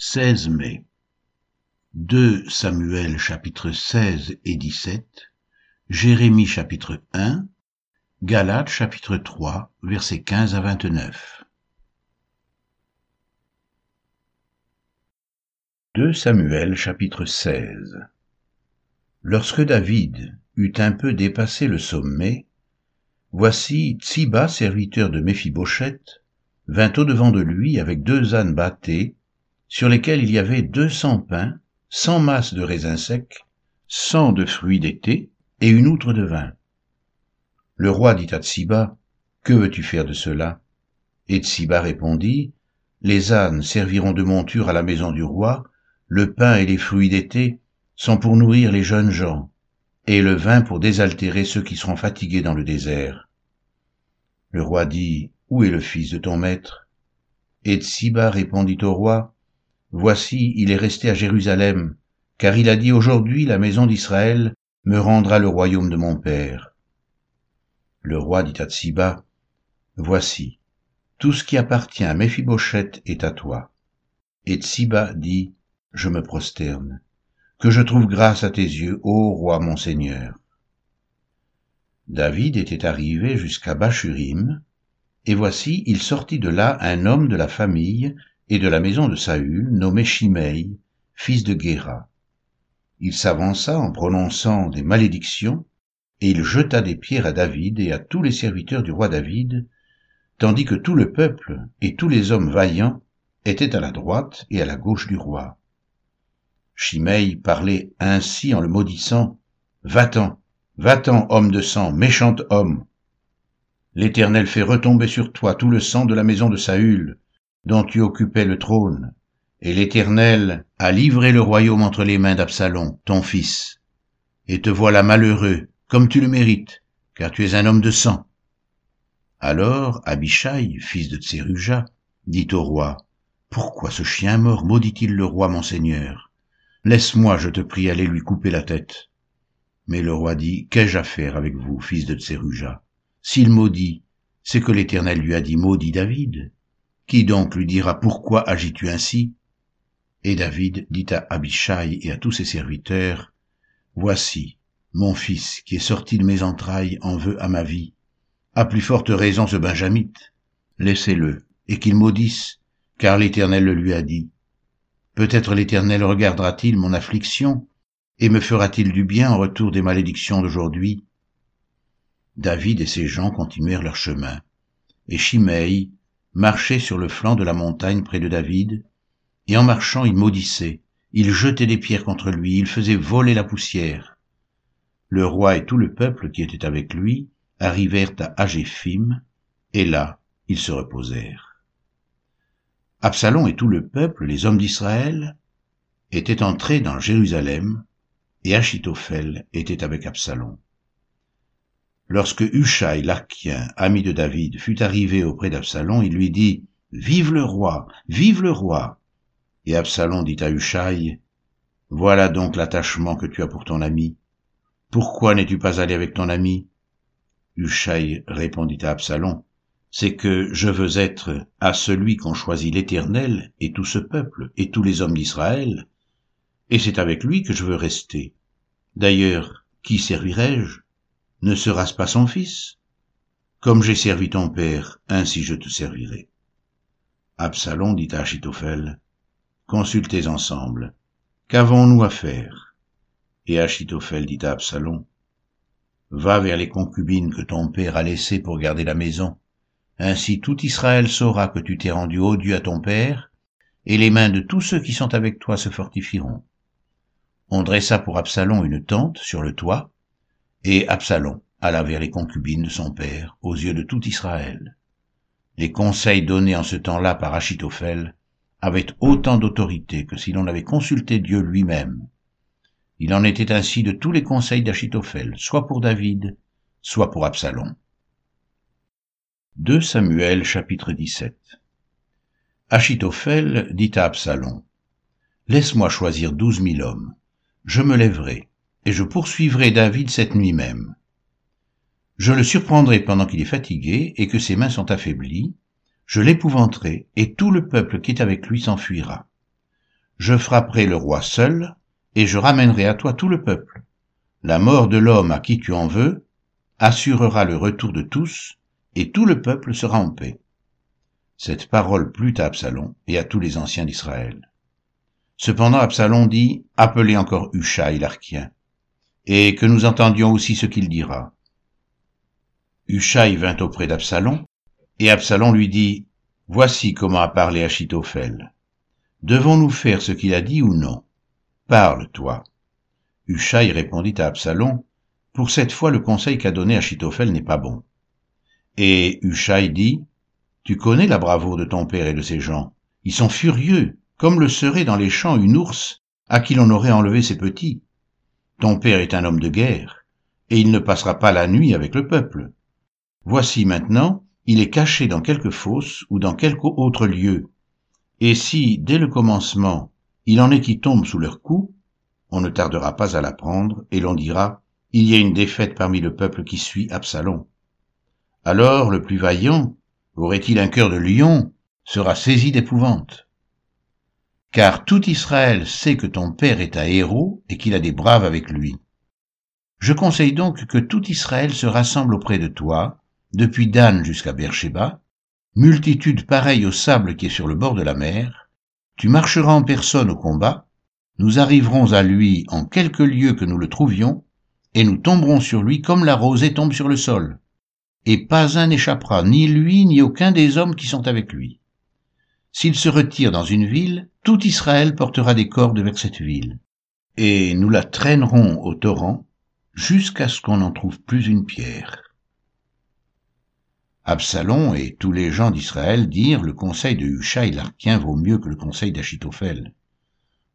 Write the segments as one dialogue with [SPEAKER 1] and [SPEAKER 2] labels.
[SPEAKER 1] 16 mai. 2 Samuel chapitre 16 et 17 Jérémie chapitre 1 Galates chapitre 3 versets 15 à 29 2 Samuel chapitre 16 Lorsque David eut un peu dépassé le sommet, voici Tsiba, serviteur de Méphibosheth, vint au-devant de lui avec deux ânes bâtés sur lesquels il y avait deux cents pains, cent masses de raisins secs, cent de fruits d'été et une outre de vin. Le roi dit à Tsiba, Que veux-tu faire de cela? Et Tsiba répondit, Les ânes serviront de monture à la maison du roi, le pain et les fruits d'été sont pour nourrir les jeunes gens, et le vin pour désaltérer ceux qui seront fatigués dans le désert. Le roi dit, Où est le fils de ton maître? Et Tsiba répondit au roi, Voici, il est resté à Jérusalem, car il a dit aujourd'hui la maison d'Israël me rendra le royaume de mon père. Le roi dit à Tsiba, Voici, tout ce qui appartient à Méphibosheth est à toi. Et Tsiba dit, Je me prosterne, que je trouve grâce à tes yeux, ô roi mon seigneur. David était arrivé jusqu'à Bachurim, et voici, il sortit de là un homme de la famille et de la maison de Saül, nommé Shimei, fils de Guéra. Il s'avança en prononçant des malédictions, et il jeta des pierres à David et à tous les serviteurs du roi David, tandis que tout le peuple et tous les hommes vaillants étaient à la droite et à la gauche du roi. Shimei parlait ainsi en le maudissant, Va-t'en, va-t'en, homme de sang, méchant homme. L'Éternel fait retomber sur toi tout le sang de la maison de Saül, dont tu occupais le trône, et l'Éternel a livré le royaume entre les mains d'Absalom, ton fils. Et te voilà malheureux, comme tu le mérites, car tu es un homme de sang. Alors Abishai, fils de Tseruja, dit au roi, Pourquoi ce chien mort maudit-il le roi mon seigneur? Laisse-moi, je te prie, aller lui couper la tête. Mais le roi dit, Qu'ai-je à faire avec vous, fils de Tseruja? S'il maudit, c'est que l'Éternel lui a dit, Maudit David. Qui donc lui dira pourquoi agis-tu ainsi? Et David dit à Abishai et à tous ses serviteurs, Voici, mon fils qui est sorti de mes entrailles en veut à ma vie. À plus forte raison ce Benjamite. Laissez-le, et qu'il maudisse, car l'Éternel le lui a dit. Peut-être l'Éternel regardera-t-il mon affliction, et me fera-t-il du bien en retour des malédictions d'aujourd'hui? David et ses gens continuèrent leur chemin, et Shimei, marchait sur le flanc de la montagne près de David, et en marchant il maudissait, il jetait des pierres contre lui, il faisait voler la poussière. Le roi et tout le peuple qui était avec lui arrivèrent à Agéphim, et là ils se reposèrent. Absalom et tout le peuple, les hommes d'Israël, étaient entrés dans Jérusalem, et Achitophel était avec Absalom. Lorsque Hushai l'Archien, ami de David, fut arrivé auprès d'Absalom, il lui dit, Vive le roi, vive le roi. Et Absalom dit à Hushai, Voilà donc l'attachement que tu as pour ton ami. Pourquoi n'es-tu pas allé avec ton ami? Hushai répondit à Absalom, C'est que je veux être à celui qu'ont choisi l'Éternel et tout ce peuple et tous les hommes d'Israël, et c'est avec lui que je veux rester. D'ailleurs, qui servirai-je ne sera-ce pas son fils? Comme j'ai servi ton père, ainsi je te servirai. Absalom dit à Achitophel, Consultez ensemble. Qu'avons-nous à faire? Et Achitophel dit à Absalom, Va vers les concubines que ton père a laissées pour garder la maison. Ainsi tout Israël saura que tu t'es rendu odieux à ton père, et les mains de tous ceux qui sont avec toi se fortifieront. On dressa pour Absalom une tente sur le toit, et Absalom alla vers les concubines de son père, aux yeux de tout Israël. Les conseils donnés en ce temps-là par Achitophel avaient autant d'autorité que si l'on avait consulté Dieu lui-même. Il en était ainsi de tous les conseils d'Achitophel, soit pour David, soit pour Absalom. 2 Samuel chapitre 17 Achitophel dit à Absalom, Laisse-moi choisir douze mille hommes. Je me lèverai, et je poursuivrai David cette nuit même. Je le surprendrai pendant qu'il est fatigué et que ses mains sont affaiblies, je l'épouvanterai, et tout le peuple qui est avec lui s'enfuira. Je frapperai le roi seul, et je ramènerai à toi tout le peuple. La mort de l'homme à qui tu en veux assurera le retour de tous, et tout le peuple sera en paix. Cette parole plut à Absalom et à tous les anciens d'Israël. Cependant Absalom dit, appelez encore Hushai l'Archien, et que nous entendions aussi ce qu'il dira. Hushai vint auprès d'Absalom, et Absalom lui dit, Voici comment a parlé Achitophel. Devons-nous faire ce qu'il a dit ou non? Parle, toi. Hushai répondit à Absalom, Pour cette fois le conseil qu'a donné Achitophel n'est pas bon. Et Hushai dit, Tu connais la bravoure de ton père et de ses gens. Ils sont furieux, comme le serait dans les champs une ours à qui l'on aurait enlevé ses petits. Ton père est un homme de guerre, et il ne passera pas la nuit avec le peuple. Voici maintenant, il est caché dans quelque fosse ou dans quelque autre lieu. Et si, dès le commencement, il en est qui tombent sous leur coup, on ne tardera pas à l'apprendre, et l'on dira, il y a une défaite parmi le peuple qui suit Absalom. Alors le plus vaillant, aurait-il un cœur de lion, sera saisi d'épouvante. Car tout Israël sait que ton père est un héros et qu'il a des braves avec lui. Je conseille donc que tout Israël se rassemble auprès de toi, depuis Dan jusqu'à Beersheba, multitude pareille au sable qui est sur le bord de la mer, tu marcheras en personne au combat, nous arriverons à lui en quelque lieu que nous le trouvions, et nous tomberons sur lui comme la rosée tombe sur le sol. Et pas un n'échappera, ni lui, ni aucun des hommes qui sont avec lui. S'il se retire dans une ville, tout Israël portera des cordes vers cette ville, et nous la traînerons au torrent jusqu'à ce qu'on n'en trouve plus une pierre. Absalom et tous les gens d'Israël dirent le conseil de Hushai l'Archien vaut mieux que le conseil d'Achitophel.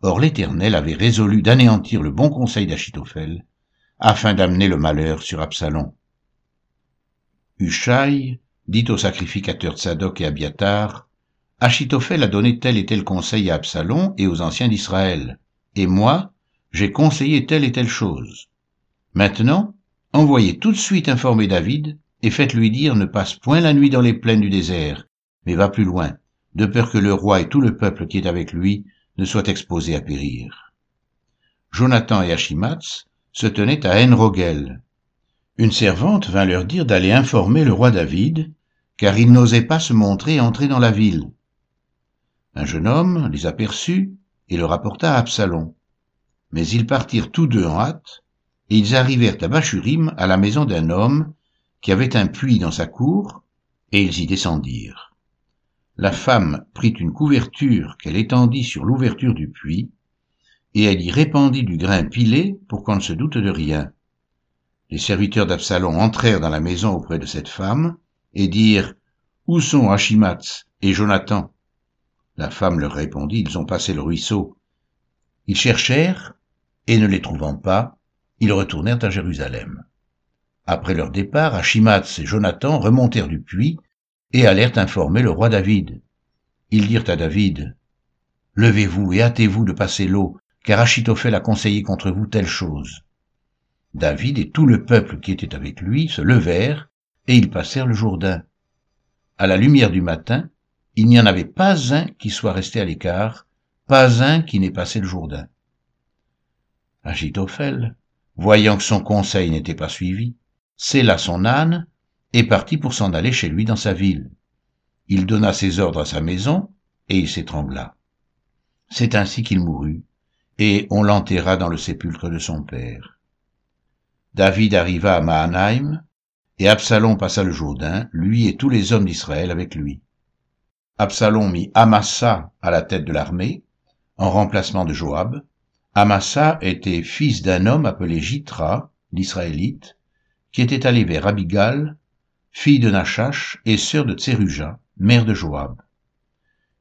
[SPEAKER 1] Or l'Éternel avait résolu d'anéantir le bon conseil d'Achitophel, afin d'amener le malheur sur Absalom. Hushai dit aux sacrificateurs Tzadok et Abiatar, Achitophel a donné tel et tel conseil à Absalom et aux anciens d'Israël, et moi, j'ai conseillé telle et telle chose. Maintenant, envoyez tout de suite informer David et faites-lui dire ne passe point la nuit dans les plaines du désert, mais va plus loin, de peur que le roi et tout le peuple qui est avec lui ne soient exposés à périr. Jonathan et Achimatz se tenaient à Enrogel. Une servante vint leur dire d'aller informer le roi David, car il n'osait pas se montrer entrer dans la ville. Un jeune homme les aperçut et le rapporta à Absalom. Mais ils partirent tous deux en hâte, et ils arrivèrent à Bachurim, à la maison d'un homme qui avait un puits dans sa cour, et ils y descendirent. La femme prit une couverture qu'elle étendit sur l'ouverture du puits, et elle y répandit du grain pilé pour qu'on ne se doute de rien. Les serviteurs d'Absalom entrèrent dans la maison auprès de cette femme, et dirent, Où sont Achimatz et Jonathan? La femme leur répondit, Ils ont passé le ruisseau. Ils cherchèrent, et ne les trouvant pas, ils retournèrent à Jérusalem. Après leur départ, Achimatz et Jonathan remontèrent du puits et allèrent informer le roi David. Ils dirent à David, Levez-vous et hâtez-vous de passer l'eau, car Achitophel a conseillé contre vous telle chose. David et tout le peuple qui était avec lui se levèrent, et ils passèrent le Jourdain. À la lumière du matin, il n'y en avait pas un qui soit resté à l'écart, pas un qui n'ait passé le Jourdain. Achitophel, voyant que son conseil n'était pas suivi, sella son âne et partit pour s'en aller chez lui dans sa ville. Il donna ses ordres à sa maison et il s'étrangla. C'est ainsi qu'il mourut, et on l'enterra dans le sépulcre de son père. David arriva à Mahanaïm, et Absalom passa le Jourdain, lui et tous les hommes d'Israël avec lui. Absalom mit Amasa à la tête de l'armée, en remplacement de Joab. Amasa était fils d'un homme appelé Jitra, l'Israélite, qui était allé vers Abigal, fille de Nachash et sœur de Tseruja, mère de Joab.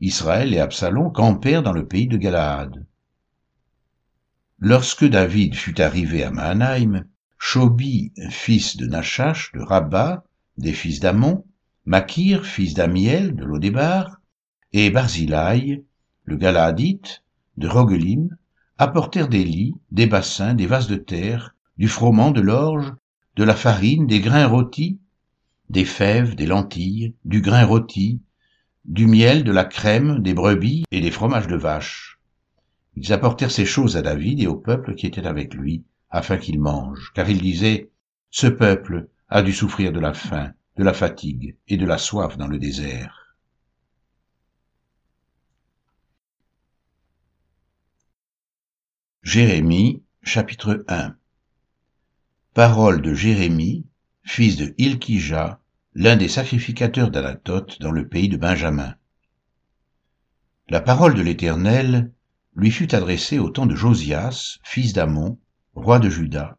[SPEAKER 1] Israël et Absalom campèrent dans le pays de Galaad. Lorsque David fut arrivé à Mahanaïm, Shobi, fils de Nachash, de Rabba, des fils d'Amon, Makir, fils d'Amiel, de Lodébar, et Barzilai, le Galaadite, de Rogelim, apportèrent des lits, des bassins, des vases de terre, du froment, de l'orge de la farine, des grains rôtis, des fèves, des lentilles, du grain rôti, du miel, de la crème, des brebis et des fromages de vache. Ils apportèrent ces choses à David et au peuple qui était avec lui, afin qu'il mange, car ils disaient, Ce peuple a dû souffrir de la faim, de la fatigue et de la soif dans le désert. Jérémie chapitre 1 Parole de Jérémie, fils de Ilkija, l'un des sacrificateurs d'Anatote dans le pays de Benjamin. La parole de l'Éternel lui fut adressée au temps de Josias, fils d'Amon, roi de Juda,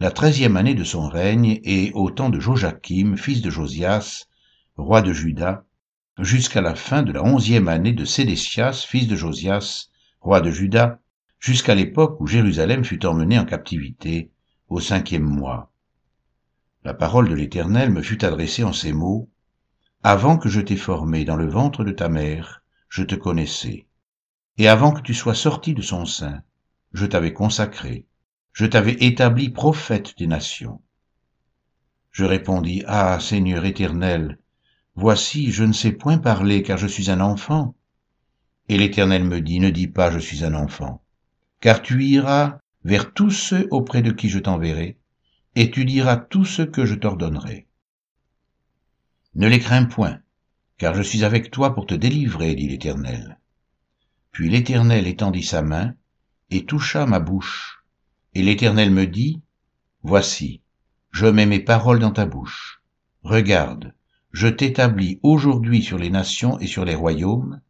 [SPEAKER 1] la treizième année de son règne, et au temps de Joachim, fils de Josias, roi de Juda, jusqu'à la fin de la onzième année de Sédécias, fils de Josias, roi de Juda, jusqu'à l'époque où Jérusalem fut emmenée en captivité, au cinquième mois. La parole de l'Éternel me fut adressée en ces mots, Avant que je t'ai formé dans le ventre de ta mère, je te connaissais. Et avant que tu sois sorti de son sein, je t'avais consacré, je t'avais établi prophète des nations. Je répondis, Ah, Seigneur éternel, voici, je ne sais point parler, car je suis un enfant. Et l'Éternel me dit, Ne dis pas, je suis un enfant, car tu iras vers tous ceux auprès de qui je t'enverrai, et tu diras tout ce que je t'ordonnerai. Ne les crains point, car je suis avec toi pour te délivrer, dit l'Éternel. Puis l'Éternel étendit sa main et toucha ma bouche, et l'Éternel me dit, Voici, je mets mes paroles dans ta bouche. Regarde, je t'établis aujourd'hui sur les nations et sur les royaumes,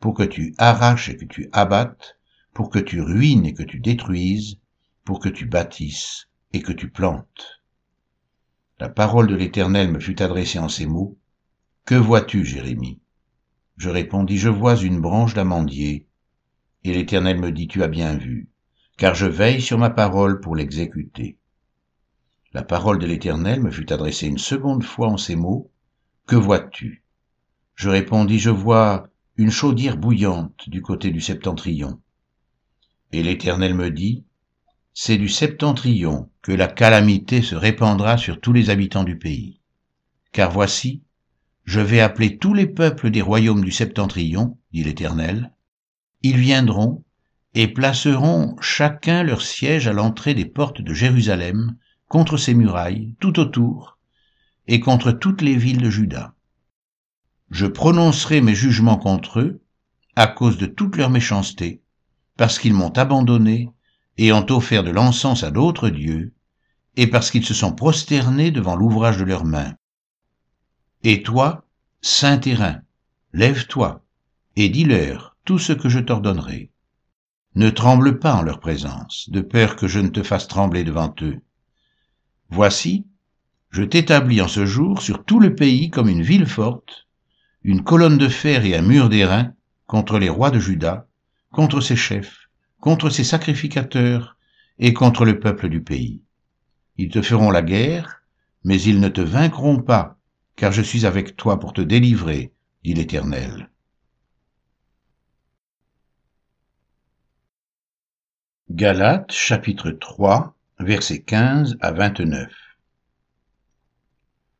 [SPEAKER 1] pour que tu arraches et que tu abattes, pour que tu ruines et que tu détruises, pour que tu bâtisses et que tu plantes. La parole de l'Éternel me fut adressée en ces mots. Que vois-tu, Jérémie? Je répondis, Je vois une branche d'amandier. Et l'Éternel me dit, Tu as bien vu, car je veille sur ma parole pour l'exécuter. La parole de l'Éternel me fut adressée une seconde fois en ces mots. Que vois-tu? Je répondis, Je vois une chaudière bouillante du côté du septentrion. Et l'Éternel me dit, C'est du septentrion que la calamité se répandra sur tous les habitants du pays. Car voici, je vais appeler tous les peuples des royaumes du septentrion, dit l'Éternel. Ils viendront et placeront chacun leur siège à l'entrée des portes de Jérusalem, contre ses murailles, tout autour, et contre toutes les villes de Juda. Je prononcerai mes jugements contre eux, à cause de toute leur méchanceté, parce qu'ils m'ont abandonné et ont offert de l'encens à d'autres dieux, et parce qu'ils se sont prosternés devant l'ouvrage de leurs mains. Et toi, saint terrain, lève-toi, et dis-leur tout ce que je t'ordonnerai. Ne tremble pas en leur présence, de peur que je ne te fasse trembler devant eux. Voici, je t'établis en ce jour sur tout le pays comme une ville forte, une colonne de fer et un mur d'airain contre les rois de Juda, contre ses chefs, contre ses sacrificateurs et contre le peuple du pays. Ils te feront la guerre, mais ils ne te vaincront pas, car je suis avec toi pour te délivrer, dit l'Éternel. Galates chapitre 3 versets 15 à 29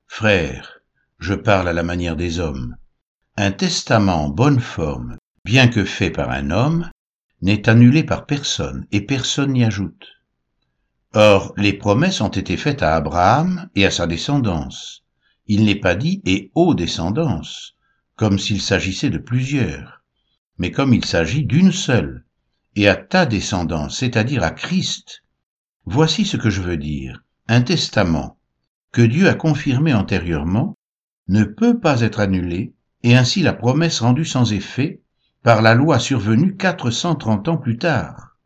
[SPEAKER 1] Frères, je parle à la manière des hommes. Un testament en bonne forme, bien que fait par un homme, n'est annulé par personne et personne n'y ajoute. Or, les promesses ont été faites à Abraham et à sa descendance il n'est pas dit et aux descendances, comme s'il s'agissait de plusieurs, mais comme il s'agit d'une seule, et à ta descendance, c'est-à-dire à Christ. Voici ce que je veux dire. Un testament que Dieu a confirmé antérieurement ne peut pas être annulé, et ainsi la promesse rendue sans effet par la loi survenue 430 ans plus tard.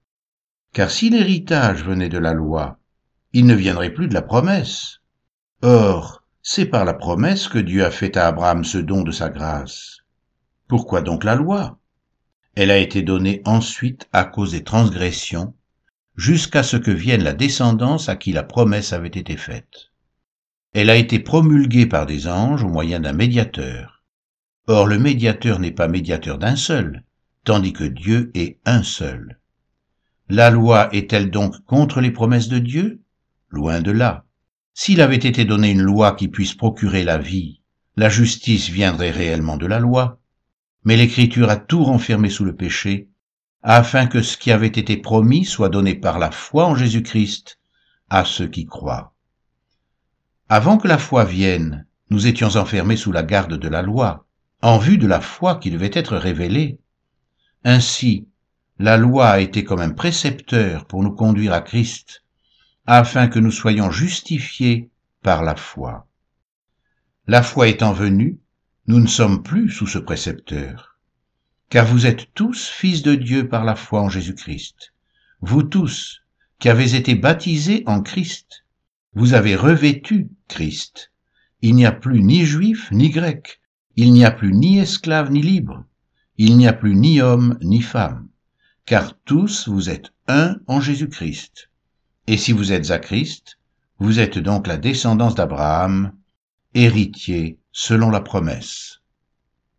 [SPEAKER 1] Car si l'héritage venait de la loi, il ne viendrait plus de la promesse. Or, c'est par la promesse que Dieu a fait à Abraham ce don de sa grâce. Pourquoi donc la loi? Elle a été donnée ensuite à cause des transgressions, jusqu'à ce que vienne la descendance à qui la promesse avait été faite. Elle a été promulguée par des anges au moyen d'un médiateur. Or le médiateur n'est pas médiateur d'un seul, tandis que Dieu est un seul. La loi est-elle donc contre les promesses de Dieu? Loin de là. S'il avait été donné une loi qui puisse procurer la vie, la justice viendrait réellement de la loi, mais l'Écriture a tout renfermé sous le péché, afin que ce qui avait été promis soit donné par la foi en Jésus-Christ à ceux qui croient. Avant que la foi vienne, nous étions enfermés sous la garde de la loi, en vue de la foi qui devait être révélée. Ainsi, la loi a été comme un précepteur pour nous conduire à Christ, afin que nous soyons justifiés par la foi. La foi étant venue, nous ne sommes plus sous ce précepteur, car vous êtes tous fils de Dieu par la foi en Jésus-Christ. Vous tous, qui avez été baptisés en Christ, vous avez revêtu Christ. Il n'y a plus ni juif ni grec, il n'y a plus ni esclave ni libre, il n'y a plus ni homme ni femme, car tous vous êtes un en Jésus-Christ. Et si vous êtes à Christ, vous êtes donc la descendance d'Abraham, héritier selon la promesse.